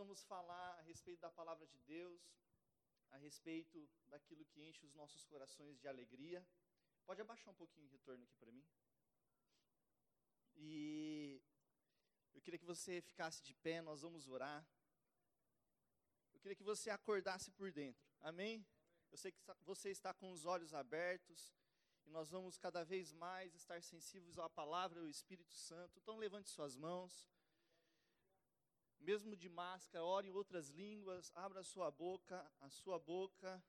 vamos falar a respeito da palavra de Deus, a respeito daquilo que enche os nossos corações de alegria. Pode abaixar um pouquinho o retorno aqui para mim? E eu queria que você ficasse de pé, nós vamos orar. Eu queria que você acordasse por dentro. Amém? Eu sei que você está com os olhos abertos e nós vamos cada vez mais estar sensíveis à palavra e ao Espírito Santo. Então levante suas mãos mesmo de máscara, ore em outras línguas, abra a sua boca, a sua boca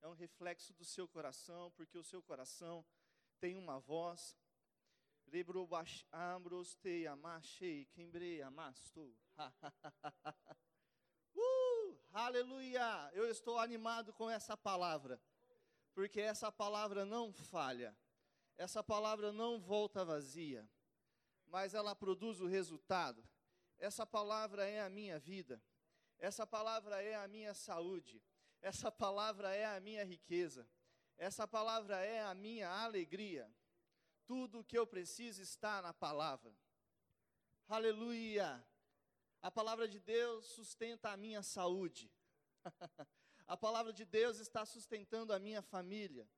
é um reflexo do seu coração, porque o seu coração tem uma voz. uh, aleluia! Eu estou animado com essa palavra, porque essa palavra não falha, essa palavra não volta vazia, mas ela produz o resultado essa palavra é a minha vida. Essa palavra é a minha saúde. Essa palavra é a minha riqueza. Essa palavra é a minha alegria. Tudo o que eu preciso está na palavra. Aleluia! A palavra de Deus sustenta a minha saúde. a palavra de Deus está sustentando a minha família.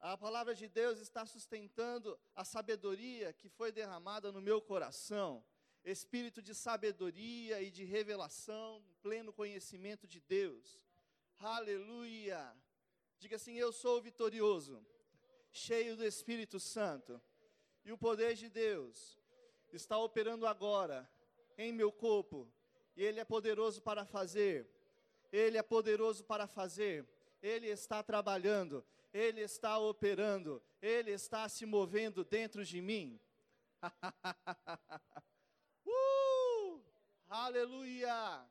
A palavra de Deus está sustentando a sabedoria que foi derramada no meu coração espírito de sabedoria e de revelação, pleno conhecimento de Deus. Aleluia! Diga assim: Eu sou vitorioso, cheio do Espírito Santo, e o poder de Deus está operando agora em meu corpo, e Ele é poderoso para fazer, Ele é poderoso para fazer, Ele está trabalhando, Ele está operando, Ele está se movendo dentro de mim. Uh! Aleluia!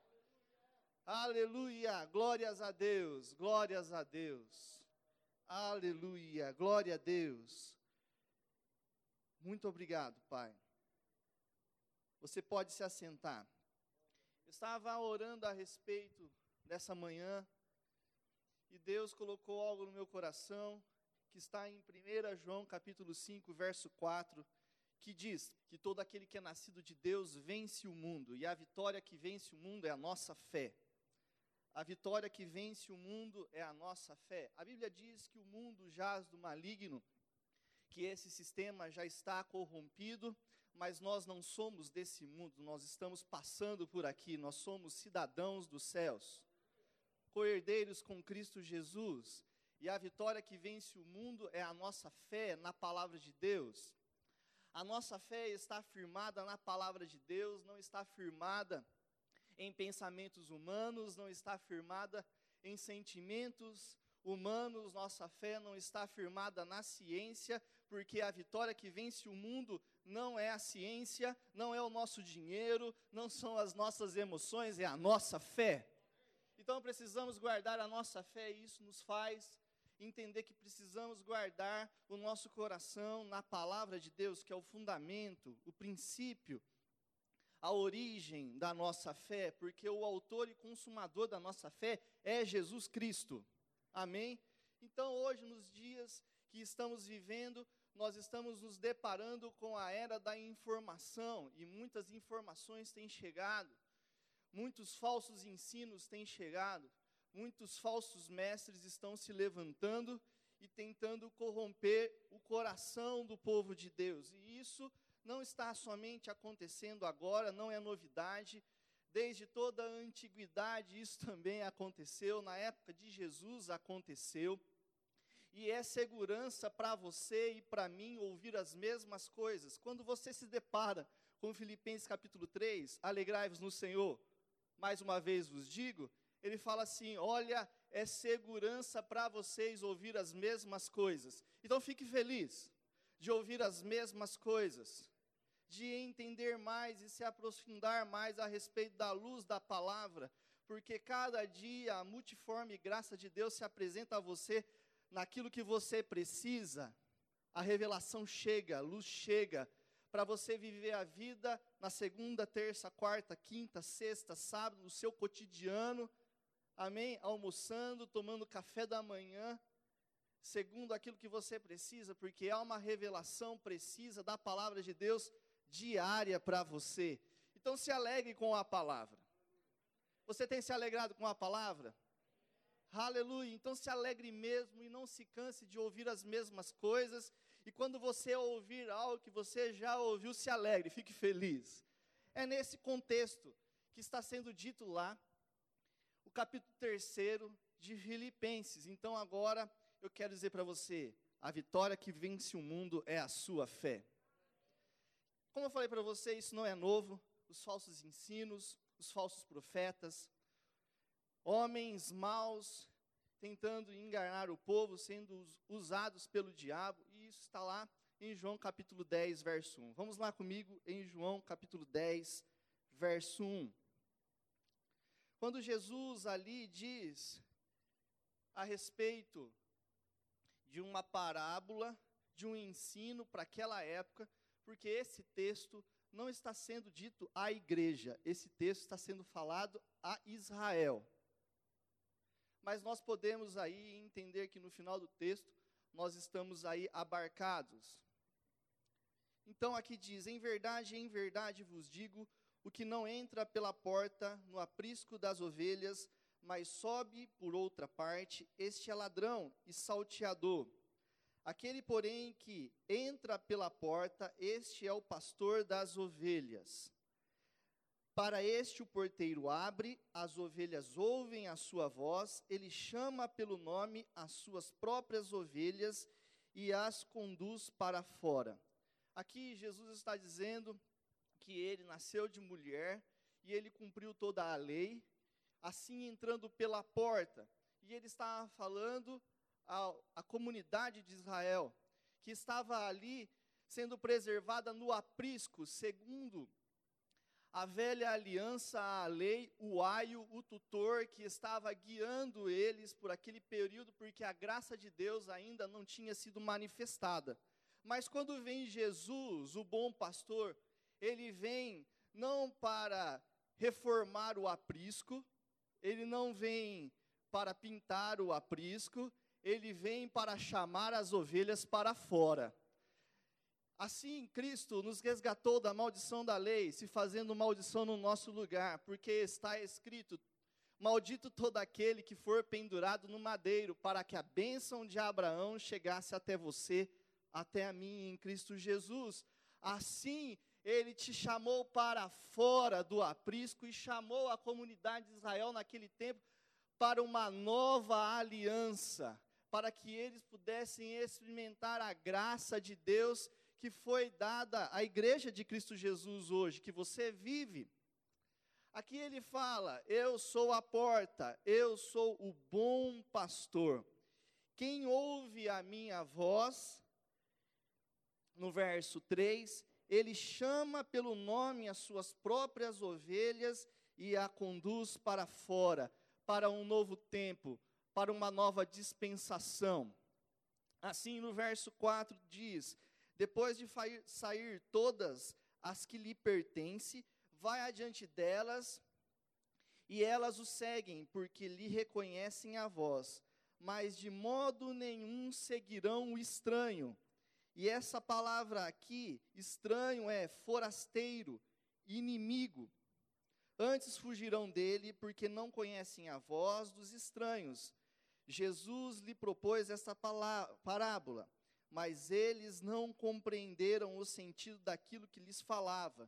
Aleluia! Glórias a Deus, glórias a Deus. Aleluia, glória a Deus. Muito obrigado, Pai. Você pode se assentar. Eu estava orando a respeito dessa manhã e Deus colocou algo no meu coração que está em 1 João capítulo 5, verso 4 que diz que todo aquele que é nascido de Deus vence o mundo, e a vitória que vence o mundo é a nossa fé. A vitória que vence o mundo é a nossa fé. A Bíblia diz que o mundo jaz do maligno, que esse sistema já está corrompido, mas nós não somos desse mundo, nós estamos passando por aqui, nós somos cidadãos dos céus, coerdeiros com Cristo Jesus, e a vitória que vence o mundo é a nossa fé na palavra de Deus. A nossa fé está firmada na palavra de Deus, não está firmada em pensamentos humanos, não está firmada em sentimentos humanos, nossa fé não está firmada na ciência, porque a vitória que vence o mundo não é a ciência, não é o nosso dinheiro, não são as nossas emoções, é a nossa fé. Então precisamos guardar a nossa fé e isso nos faz entender que precisamos guardar o nosso coração na palavra de Deus, que é o fundamento, o princípio, a origem da nossa fé, porque o autor e consumador da nossa fé é Jesus Cristo. Amém? Então, hoje, nos dias que estamos vivendo, nós estamos nos deparando com a era da informação e muitas informações têm chegado, muitos falsos ensinos têm chegado muitos falsos mestres estão se levantando e tentando corromper o coração do povo de Deus. E isso não está somente acontecendo agora, não é novidade. Desde toda a antiguidade isso também aconteceu, na época de Jesus aconteceu. E é segurança para você e para mim ouvir as mesmas coisas. Quando você se depara com Filipenses capítulo 3, alegrai-vos no Senhor. Mais uma vez vos digo, ele fala assim: olha, é segurança para vocês ouvir as mesmas coisas. Então fique feliz de ouvir as mesmas coisas, de entender mais e se aprofundar mais a respeito da luz da palavra, porque cada dia a multiforme graça de Deus se apresenta a você naquilo que você precisa. A revelação chega, a luz chega, para você viver a vida na segunda, terça, quarta, quinta, sexta, sábado, no seu cotidiano amém? Almoçando, tomando café da manhã, segundo aquilo que você precisa, porque há uma revelação precisa da palavra de Deus diária para você. Então se alegre com a palavra. Você tem se alegrado com a palavra? Aleluia. Então se alegre mesmo e não se canse de ouvir as mesmas coisas. E quando você ouvir algo que você já ouviu, se alegre, fique feliz. É nesse contexto que está sendo dito lá, capítulo 3 de Filipenses. Então agora eu quero dizer para você: a vitória que vence o mundo é a sua fé. Como eu falei para você, isso não é novo. Os falsos ensinos, os falsos profetas, homens maus tentando enganar o povo, sendo usados pelo diabo, e isso está lá em João capítulo 10, verso 1. Vamos lá comigo em João capítulo 10, verso 1. Quando Jesus ali diz a respeito de uma parábola, de um ensino para aquela época, porque esse texto não está sendo dito à igreja, esse texto está sendo falado a Israel. Mas nós podemos aí entender que no final do texto nós estamos aí abarcados. Então aqui diz: Em verdade, em verdade vos digo, o que não entra pela porta no aprisco das ovelhas, mas sobe por outra parte, este é ladrão e salteador. Aquele, porém, que entra pela porta, este é o pastor das ovelhas. Para este o porteiro abre, as ovelhas ouvem a sua voz, ele chama pelo nome as suas próprias ovelhas e as conduz para fora. Aqui Jesus está dizendo que ele nasceu de mulher e ele cumpriu toda a lei, assim entrando pela porta. E ele está falando a, a comunidade de Israel, que estava ali sendo preservada no aprisco, segundo a velha aliança, a lei, o aio, o tutor que estava guiando eles por aquele período, porque a graça de Deus ainda não tinha sido manifestada. Mas quando vem Jesus, o bom pastor, ele vem não para reformar o aprisco, ele não vem para pintar o aprisco, ele vem para chamar as ovelhas para fora. Assim, Cristo nos resgatou da maldição da lei, se fazendo maldição no nosso lugar, porque está escrito: Maldito todo aquele que for pendurado no madeiro, para que a bênção de Abraão chegasse até você, até a mim em Cristo Jesus. Assim, ele te chamou para fora do aprisco e chamou a comunidade de Israel naquele tempo para uma nova aliança para que eles pudessem experimentar a graça de Deus que foi dada à igreja de Cristo Jesus hoje, que você vive. Aqui ele fala: Eu sou a porta, eu sou o bom pastor. Quem ouve a minha voz, no verso 3, ele chama pelo nome as suas próprias ovelhas e a conduz para fora, para um novo tempo, para uma nova dispensação. Assim, no verso 4 diz: Depois de sair todas as que lhe pertencem, vai adiante delas, e elas o seguem, porque lhe reconhecem a voz, mas de modo nenhum seguirão o estranho. E essa palavra aqui, estranho, é forasteiro, inimigo. Antes fugirão dele, porque não conhecem a voz dos estranhos. Jesus lhe propôs essa parábola, mas eles não compreenderam o sentido daquilo que lhes falava.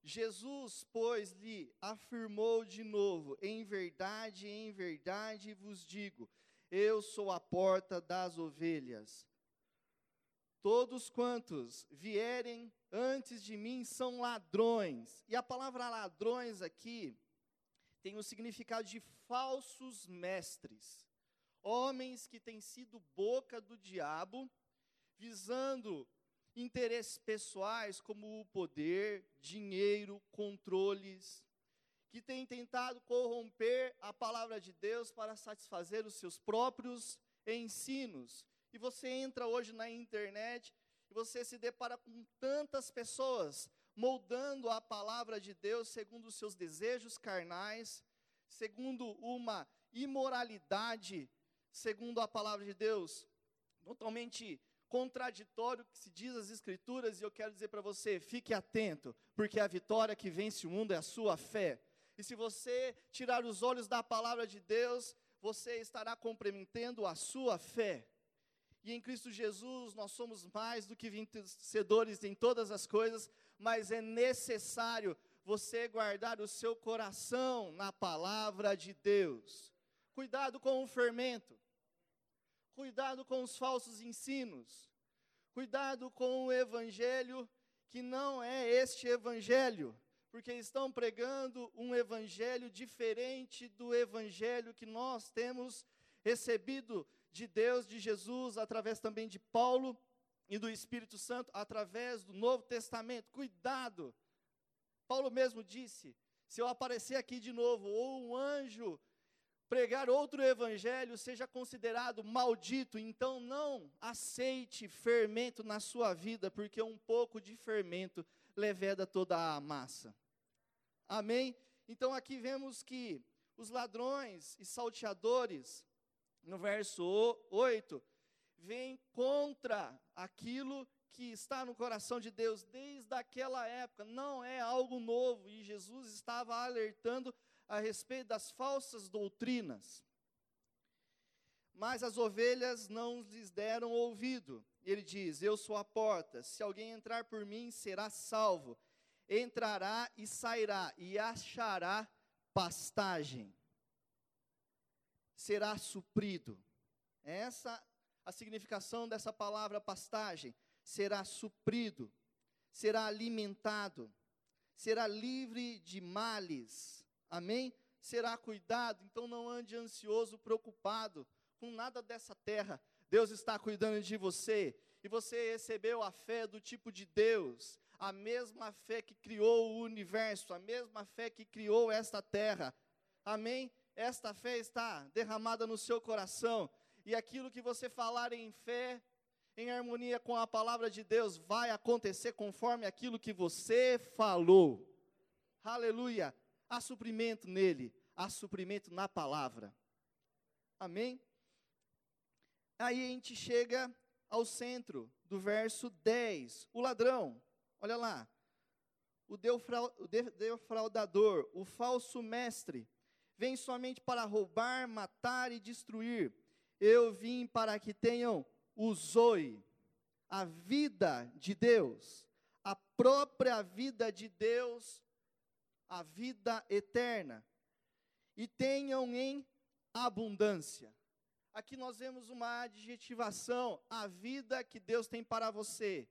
Jesus, pois, lhe afirmou de novo: Em verdade, em verdade vos digo, eu sou a porta das ovelhas. Todos quantos vierem antes de mim são ladrões. E a palavra ladrões aqui tem o significado de falsos mestres homens que têm sido boca do diabo, visando interesses pessoais como o poder, dinheiro, controles, que têm tentado corromper a palavra de Deus para satisfazer os seus próprios ensinos. E você entra hoje na internet e você se depara com tantas pessoas moldando a palavra de Deus segundo os seus desejos carnais, segundo uma imoralidade segundo a palavra de Deus, totalmente contraditório que se diz as Escrituras, e eu quero dizer para você: fique atento, porque a vitória que vence o mundo é a sua fé. E se você tirar os olhos da palavra de Deus, você estará comprometendo a sua fé. E em Cristo Jesus nós somos mais do que vencedores em todas as coisas, mas é necessário você guardar o seu coração na palavra de Deus. Cuidado com o fermento. Cuidado com os falsos ensinos. Cuidado com o evangelho que não é este evangelho, porque estão pregando um evangelho diferente do evangelho que nós temos recebido de Deus, de Jesus, através também de Paulo e do Espírito Santo, através do Novo Testamento. Cuidado! Paulo mesmo disse: se eu aparecer aqui de novo, ou um anjo pregar outro evangelho seja considerado maldito, então não aceite fermento na sua vida, porque um pouco de fermento leveda toda a massa. Amém? Então aqui vemos que os ladrões e salteadores, no verso 8, vêm contra aquilo que está no coração de Deus desde aquela época, não é algo novo, e Jesus estava alertando a respeito das falsas doutrinas. Mas as ovelhas não lhes deram ouvido. Ele diz: Eu sou a porta, se alguém entrar por mim, será salvo. Entrará e sairá, e achará pastagem. Será suprido. Essa a significação dessa palavra pastagem. Será suprido, será alimentado, será livre de males Amém? Será cuidado, então não ande ansioso, preocupado com nada dessa terra. Deus está cuidando de você e você recebeu a fé do tipo de Deus, a mesma fé que criou o universo, a mesma fé que criou esta terra. Amém? Esta fé está derramada no seu coração e aquilo que você falar em fé, em harmonia com a palavra de Deus, vai acontecer conforme aquilo que você falou. Aleluia há suprimento nele, há suprimento na palavra. Amém? Aí a gente chega ao centro do verso 10. O ladrão, olha lá. O defraudador, o falso mestre, vem somente para roubar, matar e destruir. Eu vim para que tenham o zoe, a vida de Deus, a própria vida de Deus a vida eterna e tenham em abundância. Aqui nós vemos uma adjetivação, a vida que Deus tem para você.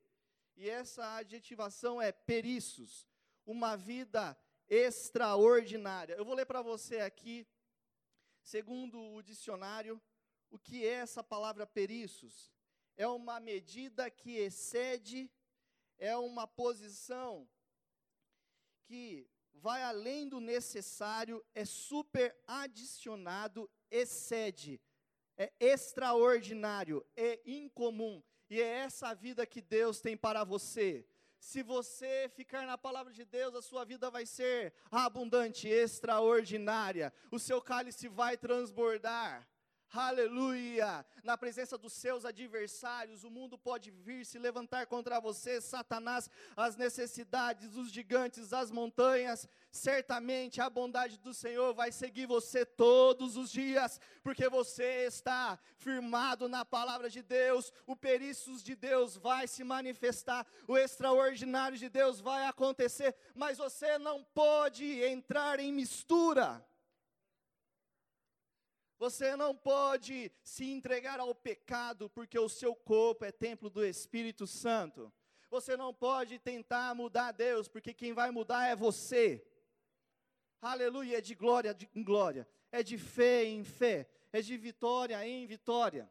E essa adjetivação é periços, uma vida extraordinária. Eu vou ler para você aqui, segundo o dicionário, o que é essa palavra periços? É uma medida que excede, é uma posição que vai além do necessário, é super adicionado, excede, é extraordinário, é incomum. E é essa vida que Deus tem para você. Se você ficar na palavra de Deus, a sua vida vai ser abundante, extraordinária. O seu cálice vai transbordar. Aleluia! Na presença dos seus adversários, o mundo pode vir se levantar contra você, Satanás, as necessidades, os gigantes, as montanhas. Certamente a bondade do Senhor vai seguir você todos os dias, porque você está firmado na palavra de Deus. O perícios de Deus vai se manifestar, o extraordinário de Deus vai acontecer, mas você não pode entrar em mistura. Você não pode se entregar ao pecado, porque o seu corpo é templo do Espírito Santo. Você não pode tentar mudar Deus, porque quem vai mudar é você. Aleluia, é de glória em glória, é de fé em fé, é de vitória em vitória.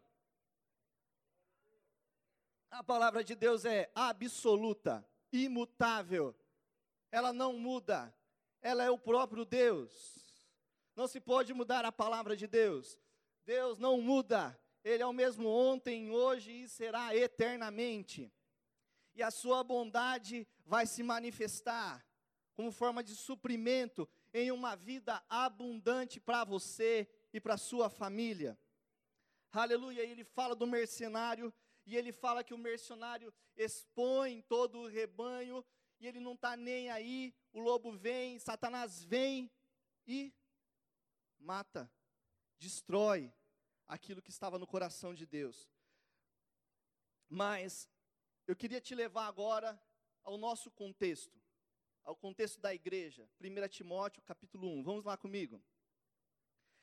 A palavra de Deus é absoluta, imutável, ela não muda, ela é o próprio Deus. Não se pode mudar a palavra de Deus. Deus não muda. Ele é o mesmo ontem, hoje e será eternamente. E a sua bondade vai se manifestar como forma de suprimento em uma vida abundante para você e para sua família. Aleluia. Ele fala do mercenário e ele fala que o mercenário expõe todo o rebanho e ele não está nem aí. O lobo vem, Satanás vem e mata, destrói aquilo que estava no coração de Deus. Mas eu queria te levar agora ao nosso contexto, ao contexto da igreja. 1 Timóteo, capítulo 1. Vamos lá comigo.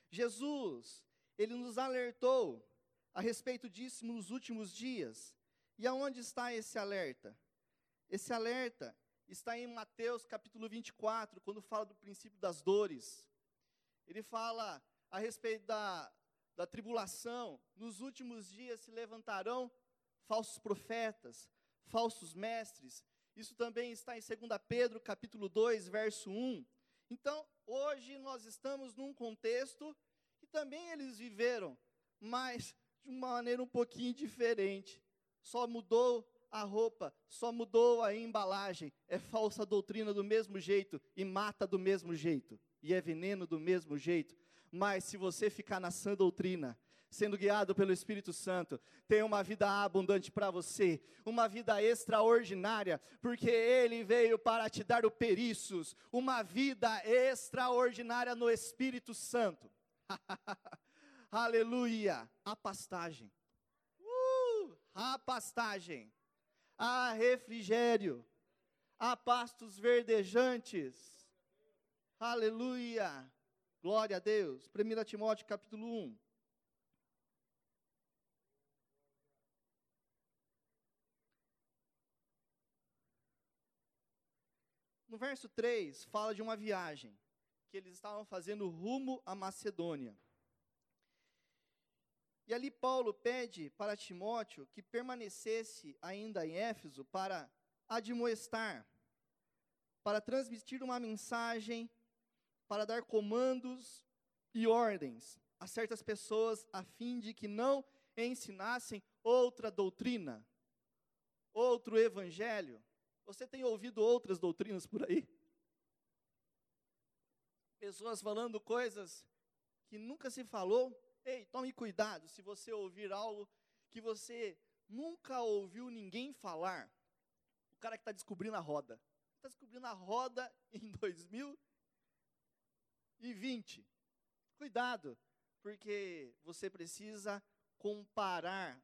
Jesus, ele nos alertou a respeito disso nos últimos dias. E aonde está esse alerta? Esse alerta está em Mateus capítulo 24, quando fala do princípio das dores. Ele fala a respeito da, da tribulação. Nos últimos dias se levantarão falsos profetas, falsos mestres. Isso também está em 2 Pedro capítulo 2, verso 1. Então, hoje nós estamos num contexto que também eles viveram, mas de uma maneira um pouquinho diferente. Só mudou a roupa, só mudou a embalagem. É falsa doutrina do mesmo jeito e mata do mesmo jeito. E é veneno do mesmo jeito. Mas se você ficar na sã doutrina, sendo guiado pelo Espírito Santo, tem uma vida abundante para você, uma vida extraordinária, porque Ele veio para te dar o periços, uma vida extraordinária no Espírito Santo. Aleluia! A pastagem. Uh, a pastagem há refrigério, há pastos verdejantes. Aleluia! Glória a Deus. 1 Timóteo capítulo 1. No verso 3, fala de uma viagem que eles estavam fazendo rumo à Macedônia. E ali Paulo pede para Timóteo que permanecesse ainda em Éfeso para admoestar, para transmitir uma mensagem, para dar comandos e ordens a certas pessoas, a fim de que não ensinassem outra doutrina, outro evangelho. Você tem ouvido outras doutrinas por aí? Pessoas falando coisas que nunca se falou Ei, tome cuidado se você ouvir algo que você nunca ouviu ninguém falar. O cara que está descobrindo a roda. Está descobrindo a roda em 2020. Cuidado, porque você precisa comparar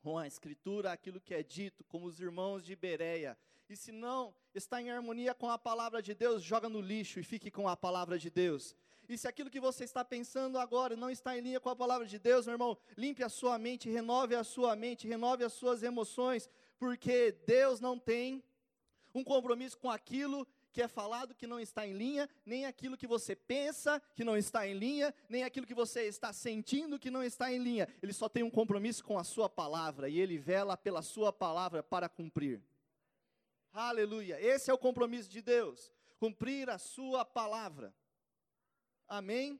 com a Escritura aquilo que é dito, como os irmãos de Bereia. E se não está em harmonia com a palavra de Deus, joga no lixo e fique com a palavra de Deus. E se aquilo que você está pensando agora não está em linha com a palavra de Deus, meu irmão, limpe a sua mente, renove a sua mente, renove as suas emoções, porque Deus não tem um compromisso com aquilo que é falado que não está em linha, nem aquilo que você pensa que não está em linha, nem aquilo que você está sentindo que não está em linha. Ele só tem um compromisso com a sua palavra e ele vela pela sua palavra para cumprir. Aleluia. Esse é o compromisso de Deus, cumprir a sua palavra. Amém?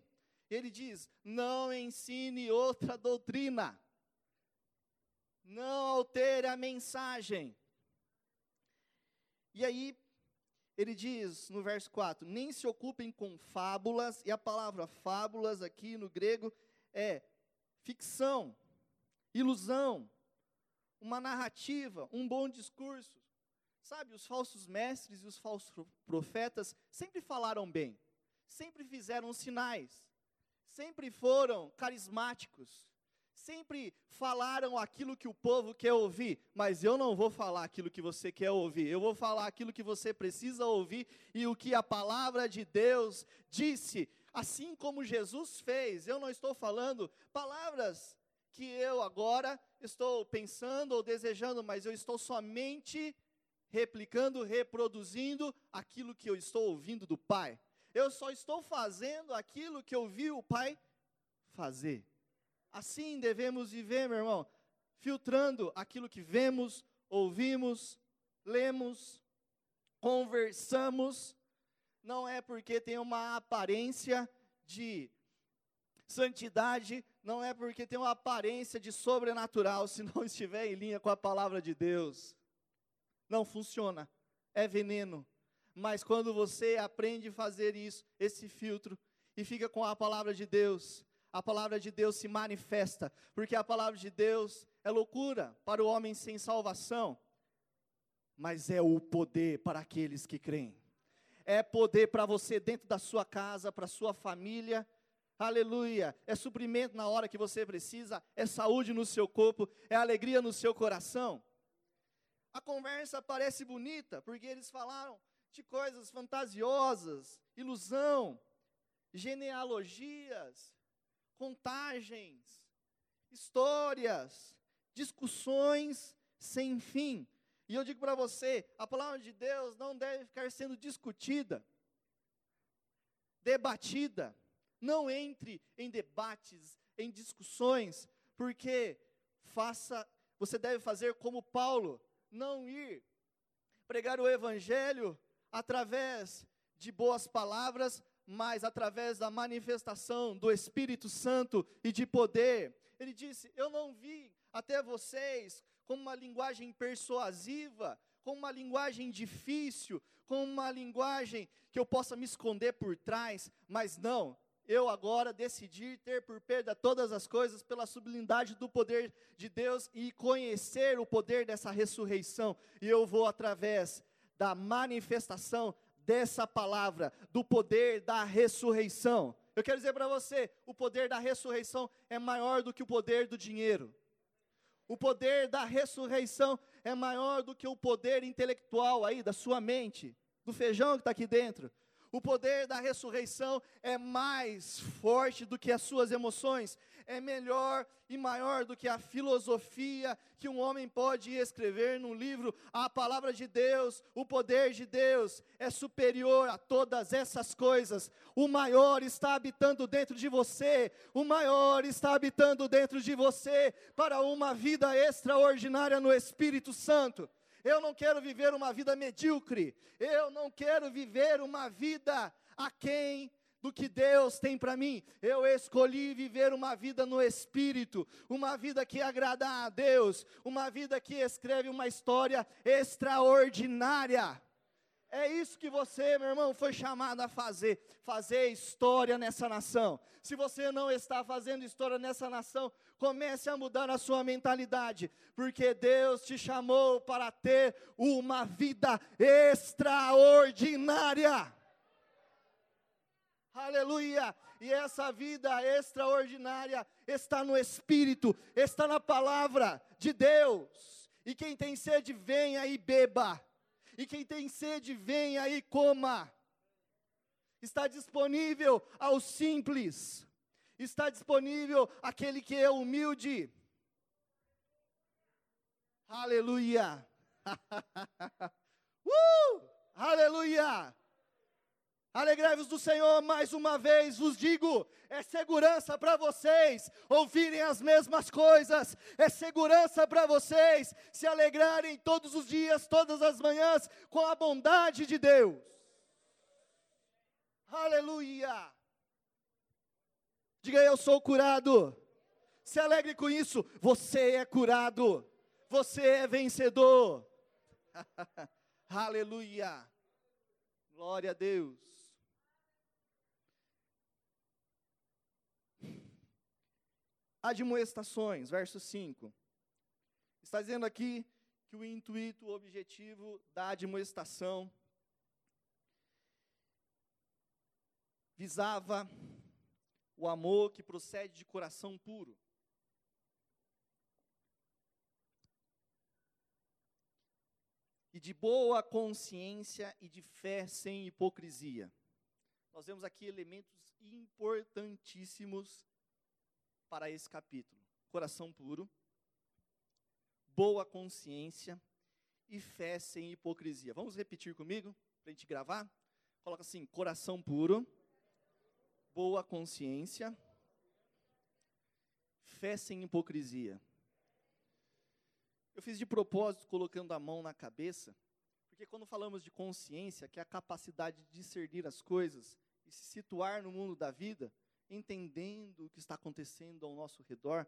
Ele diz: não ensine outra doutrina, não altere a mensagem. E aí, ele diz no verso 4: nem se ocupem com fábulas, e a palavra fábulas aqui no grego é ficção, ilusão, uma narrativa, um bom discurso. Sabe, os falsos mestres e os falsos profetas sempre falaram bem sempre fizeram sinais, sempre foram carismáticos, sempre falaram aquilo que o povo quer ouvir, mas eu não vou falar aquilo que você quer ouvir, eu vou falar aquilo que você precisa ouvir e o que a palavra de Deus disse, assim como Jesus fez. Eu não estou falando palavras que eu agora estou pensando ou desejando, mas eu estou somente replicando, reproduzindo aquilo que eu estou ouvindo do Pai. Eu só estou fazendo aquilo que eu vi o Pai fazer. Assim devemos viver, meu irmão, filtrando aquilo que vemos, ouvimos, lemos, conversamos. Não é porque tem uma aparência de santidade, não é porque tem uma aparência de sobrenatural, se não estiver em linha com a palavra de Deus. Não funciona, é veneno, mas quando você aprende a fazer isso, esse filtro, e fica com a palavra de Deus, a palavra de Deus se manifesta, porque a palavra de Deus é loucura para o homem sem salvação, mas é o poder para aqueles que creem. é poder para você dentro da sua casa, para sua família. Aleluia. É suprimento na hora que você precisa, é saúde no seu corpo, é alegria no seu coração. A conversa parece bonita, porque eles falaram de coisas fantasiosas, ilusão, genealogias, contagens, histórias, discussões sem fim. E eu digo para você, a palavra de Deus não deve ficar sendo discutida, debatida. Não entre em debates, em discussões, porque faça, você deve fazer como Paulo, não ir pregar o evangelho através de boas palavras, mas através da manifestação do Espírito Santo e de poder. Ele disse: Eu não vi até vocês com uma linguagem persuasiva, com uma linguagem difícil, com uma linguagem que eu possa me esconder por trás, mas não, eu agora decidi ter por perda todas as coisas pela sublimidade do poder de Deus e conhecer o poder dessa ressurreição, e eu vou através da manifestação dessa palavra, do poder da ressurreição. Eu quero dizer para você, o poder da ressurreição é maior do que o poder do dinheiro. O poder da ressurreição é maior do que o poder intelectual aí da sua mente, do feijão que está aqui dentro. O poder da ressurreição é mais forte do que as suas emoções, é melhor e maior do que a filosofia que um homem pode escrever num livro. A palavra de Deus, o poder de Deus é superior a todas essas coisas. O maior está habitando dentro de você, o maior está habitando dentro de você para uma vida extraordinária no Espírito Santo. Eu não quero viver uma vida medíocre. Eu não quero viver uma vida aquém do que Deus tem para mim. Eu escolhi viver uma vida no Espírito, uma vida que agrada a Deus, uma vida que escreve uma história extraordinária. É isso que você, meu irmão, foi chamado a fazer, fazer história nessa nação. Se você não está fazendo história nessa nação, comece a mudar a sua mentalidade, porque Deus te chamou para ter uma vida extraordinária. Aleluia! E essa vida extraordinária está no Espírito, está na palavra de Deus. E quem tem sede, venha e beba. E quem tem sede, venha e coma. Está disponível aos simples. Está disponível aquele que é humilde. Aleluia! uh! Aleluia! Alegrai-vos do Senhor, mais uma vez vos digo, é segurança para vocês ouvirem as mesmas coisas, é segurança para vocês se alegrarem todos os dias, todas as manhãs, com a bondade de Deus. Aleluia! Diga eu sou curado. Se alegre com isso, você é curado, você é vencedor. Aleluia! Glória a Deus. Admoestações, verso 5. Está dizendo aqui que o intuito, o objetivo da admoestação visava o amor que procede de coração puro. E de boa consciência e de fé sem hipocrisia. Nós vemos aqui elementos importantíssimos para esse capítulo: coração puro, boa consciência e fé sem hipocrisia. Vamos repetir comigo para a gente gravar? Coloca assim: coração puro, boa consciência, fé sem hipocrisia. Eu fiz de propósito colocando a mão na cabeça, porque quando falamos de consciência, que é a capacidade de discernir as coisas e se situar no mundo da vida, entendendo o que está acontecendo ao nosso redor,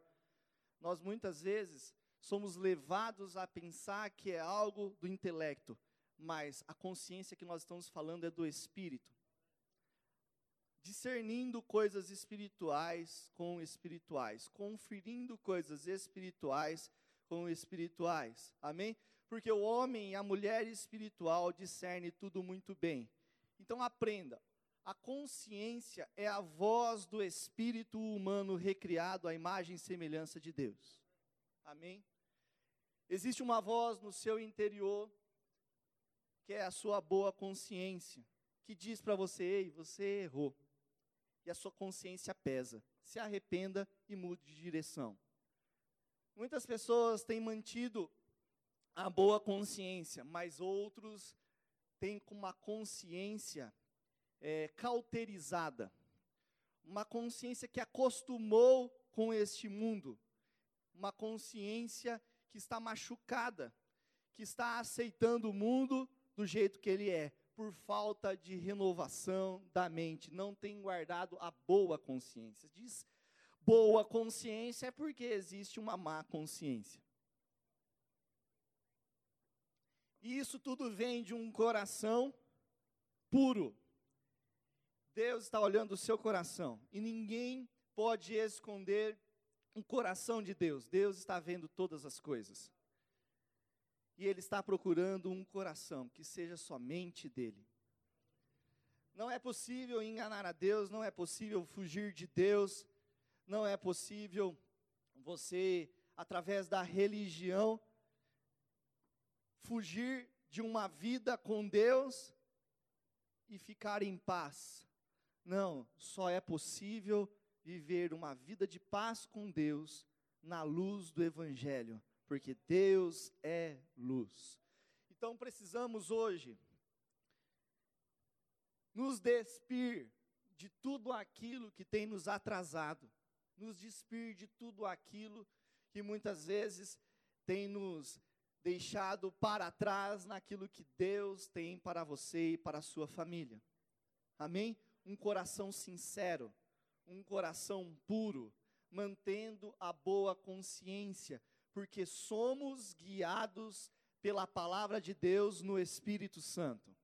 nós muitas vezes somos levados a pensar que é algo do intelecto, mas a consciência que nós estamos falando é do espírito. Discernindo coisas espirituais com espirituais, conferindo coisas espirituais com espirituais. Amém? Porque o homem e a mulher espiritual discerne tudo muito bem. Então aprenda. A consciência é a voz do espírito humano recriado à imagem e semelhança de Deus. Amém? Existe uma voz no seu interior, que é a sua boa consciência, que diz para você: ei, você errou. E a sua consciência pesa. Se arrependa e mude de direção. Muitas pessoas têm mantido a boa consciência, mas outros têm uma consciência é, cauterizada, uma consciência que acostumou com este mundo, uma consciência que está machucada, que está aceitando o mundo do jeito que ele é, por falta de renovação da mente, não tem guardado a boa consciência. Diz boa consciência é porque existe uma má consciência. E isso tudo vem de um coração puro. Deus está olhando o seu coração e ninguém pode esconder um coração de Deus. Deus está vendo todas as coisas. E Ele está procurando um coração que seja somente dele. Não é possível enganar a Deus, não é possível fugir de Deus, não é possível você, através da religião, fugir de uma vida com Deus e ficar em paz. Não, só é possível viver uma vida de paz com Deus na luz do Evangelho, porque Deus é luz. Então precisamos hoje nos despir de tudo aquilo que tem nos atrasado, nos despir de tudo aquilo que muitas vezes tem nos deixado para trás naquilo que Deus tem para você e para a sua família. Amém? Um coração sincero, um coração puro, mantendo a boa consciência, porque somos guiados pela palavra de Deus no Espírito Santo.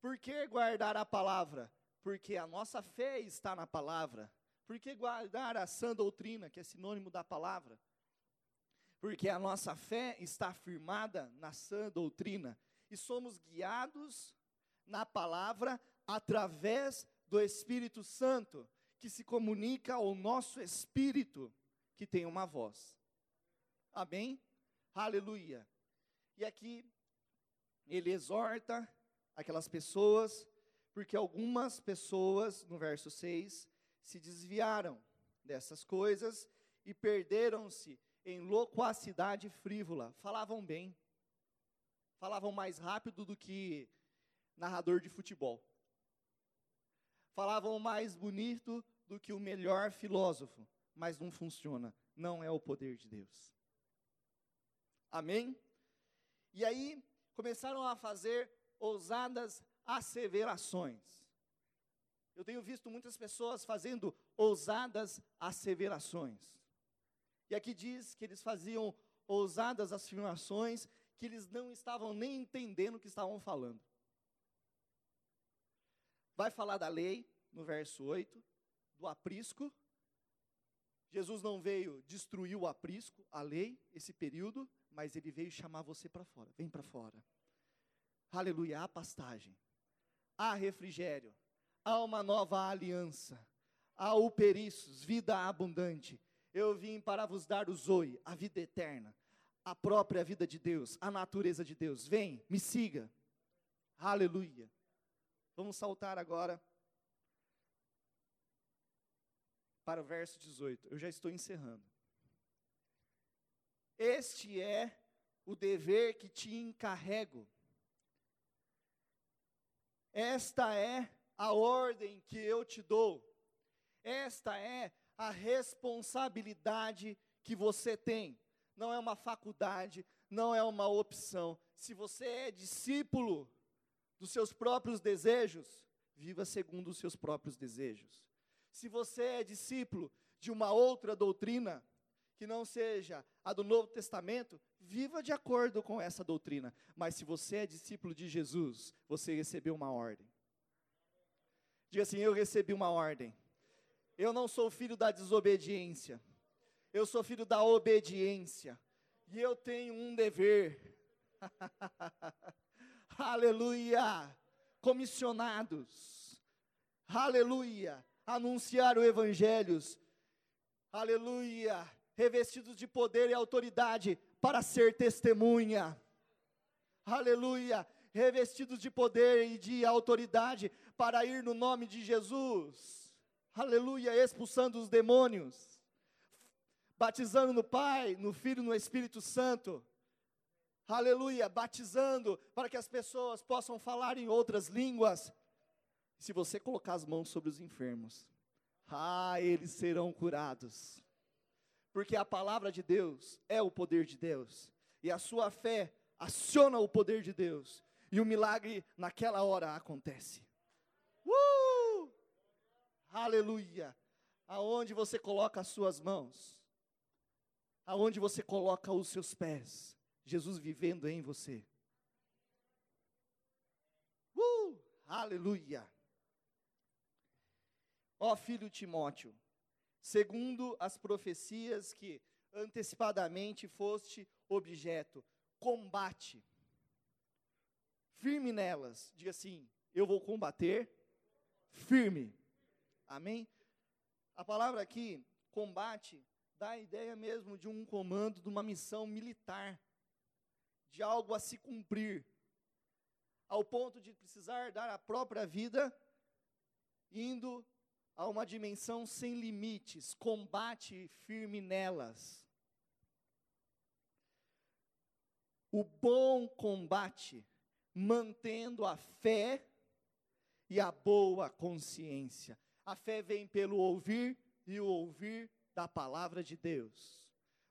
Por que guardar a palavra? Porque a nossa fé está na palavra. Por que guardar a sã doutrina, que é sinônimo da palavra? Porque a nossa fé está firmada na sã doutrina e somos guiados na palavra através do Espírito Santo, que se comunica ao nosso espírito, que tem uma voz. Amém? Aleluia. E aqui ele exorta aquelas pessoas, porque algumas pessoas, no verso 6, se desviaram dessas coisas e perderam-se em loquacidade frívola. Falavam bem, falavam mais rápido do que narrador de futebol. Falavam mais bonito do que o melhor filósofo, mas não funciona. Não é o poder de Deus. Amém? E aí começaram a fazer ousadas asseverações. Eu tenho visto muitas pessoas fazendo ousadas asseverações. E aqui diz que eles faziam ousadas afirmações que eles não estavam nem entendendo o que estavam falando. Vai falar da lei, no verso 8, do aprisco. Jesus não veio destruir o aprisco, a lei, esse período, mas ele veio chamar você para fora. Vem para fora. Aleluia, há pastagem, há refrigério, há uma nova aliança, há uperiços, vida abundante. Eu vim para vos dar o zoe, a vida eterna, a própria vida de Deus, a natureza de Deus. Vem, me siga. Aleluia. Vamos saltar agora para o verso 18. Eu já estou encerrando. Este é o dever que te encarrego esta é a ordem que eu te dou. Esta é a responsabilidade que você tem. Não é uma faculdade, não é uma opção. Se você é discípulo dos seus próprios desejos, viva segundo os seus próprios desejos. Se você é discípulo de uma outra doutrina, que não seja a do Novo Testamento, viva de acordo com essa doutrina. Mas se você é discípulo de Jesus, você recebeu uma ordem. Diga assim: Eu recebi uma ordem. Eu não sou filho da desobediência. Eu sou filho da obediência. E eu tenho um dever. Aleluia! comissionados. Aleluia! Anunciar o evangelho. Aleluia! Revestidos de poder e autoridade para ser testemunha. Aleluia! Revestidos de poder e de autoridade para ir no nome de Jesus. Aleluia! Expulsando os demônios. Batizando no Pai, no Filho, no Espírito Santo aleluia, batizando, para que as pessoas possam falar em outras línguas. Se você colocar as mãos sobre os enfermos, ah, eles serão curados. Porque a palavra de Deus é o poder de Deus, e a sua fé aciona o poder de Deus, e o milagre naquela hora acontece. Uh! Aleluia! Aonde você coloca as suas mãos, aonde você coloca os seus pés, Jesus vivendo em você. Uh, aleluia. Ó filho Timóteo, segundo as profecias que antecipadamente foste objeto, combate, firme nelas, diga assim: eu vou combater firme. Amém? A palavra aqui, combate, dá a ideia mesmo de um comando, de uma missão militar de algo a se cumprir, ao ponto de precisar dar a própria vida, indo a uma dimensão sem limites, combate firme nelas. O bom combate, mantendo a fé e a boa consciência. A fé vem pelo ouvir e o ouvir da palavra de Deus.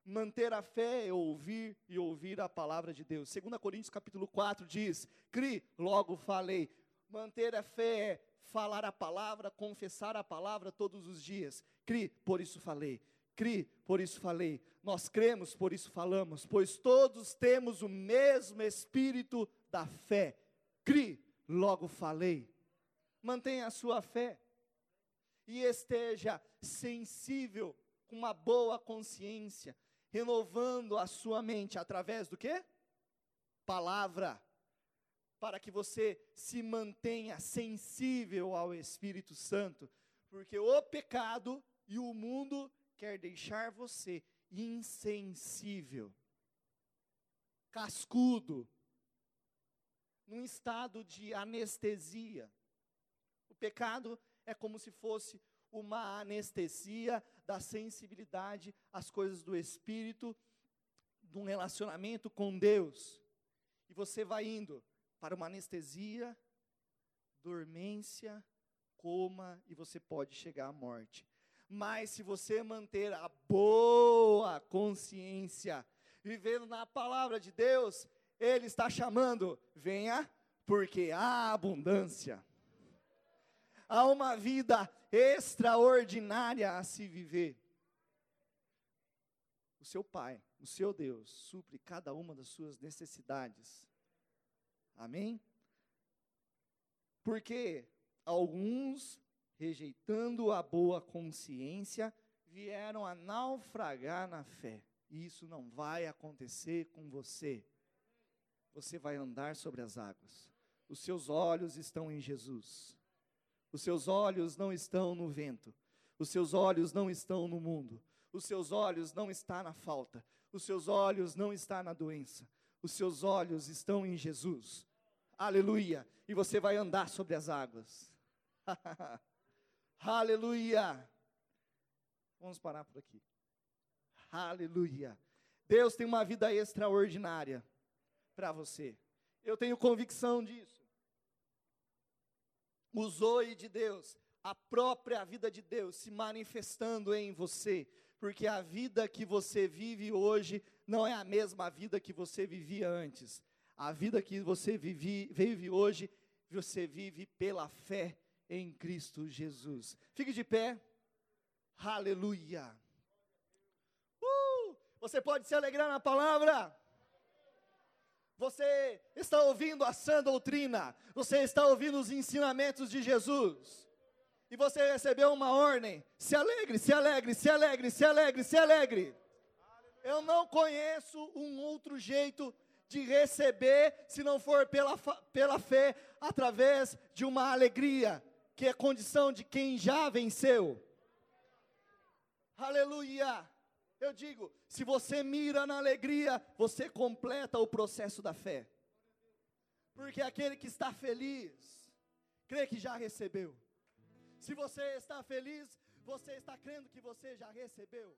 Manter a fé é ouvir e ouvir a palavra de Deus. 2 Coríntios capítulo 4 diz: Cri, logo falei. Manter a fé é falar a palavra, confessar a palavra todos os dias. Cri, por isso falei. Cri, por isso falei. Nós cremos, por isso falamos, pois todos temos o mesmo espírito da fé. Cri, logo falei. Mantenha a sua fé e esteja sensível, com uma boa consciência renovando a sua mente através do que? Palavra. Para que você se mantenha sensível ao Espírito Santo, porque o pecado e o mundo quer deixar você insensível, cascudo, num estado de anestesia. O pecado é como se fosse uma anestesia da sensibilidade às coisas do espírito, de um relacionamento com Deus. E você vai indo para uma anestesia, dormência, coma e você pode chegar à morte. Mas se você manter a boa consciência, vivendo na palavra de Deus, Ele está chamando, venha, porque há abundância. Há uma vida extraordinária a se viver. O seu Pai, o seu Deus, supre cada uma das suas necessidades. Amém? Porque alguns, rejeitando a boa consciência, vieram a naufragar na fé. E isso não vai acontecer com você. Você vai andar sobre as águas. Os seus olhos estão em Jesus. Os seus olhos não estão no vento. Os seus olhos não estão no mundo. Os seus olhos não estão na falta. Os seus olhos não estão na doença. Os seus olhos estão em Jesus. Aleluia. E você vai andar sobre as águas. Aleluia. Vamos parar por aqui. Aleluia. Deus tem uma vida extraordinária para você. Eu tenho convicção disso o zoe de Deus, a própria vida de Deus se manifestando em você, porque a vida que você vive hoje não é a mesma vida que você vivia antes. A vida que você vive, vive hoje, você vive pela fé em Cristo Jesus. Fique de pé. Aleluia. Uh, você pode se alegrar na palavra. Você está ouvindo a sã doutrina, você está ouvindo os ensinamentos de Jesus. E você recebeu uma ordem: se alegre, se alegre, se alegre, se alegre, se alegre. Eu não conheço um outro jeito de receber se não for pela, pela fé, através de uma alegria, que é condição de quem já venceu. Aleluia! Eu digo, se você mira na alegria, você completa o processo da fé. Porque aquele que está feliz, crê que já recebeu. Se você está feliz, você está crendo que você já recebeu.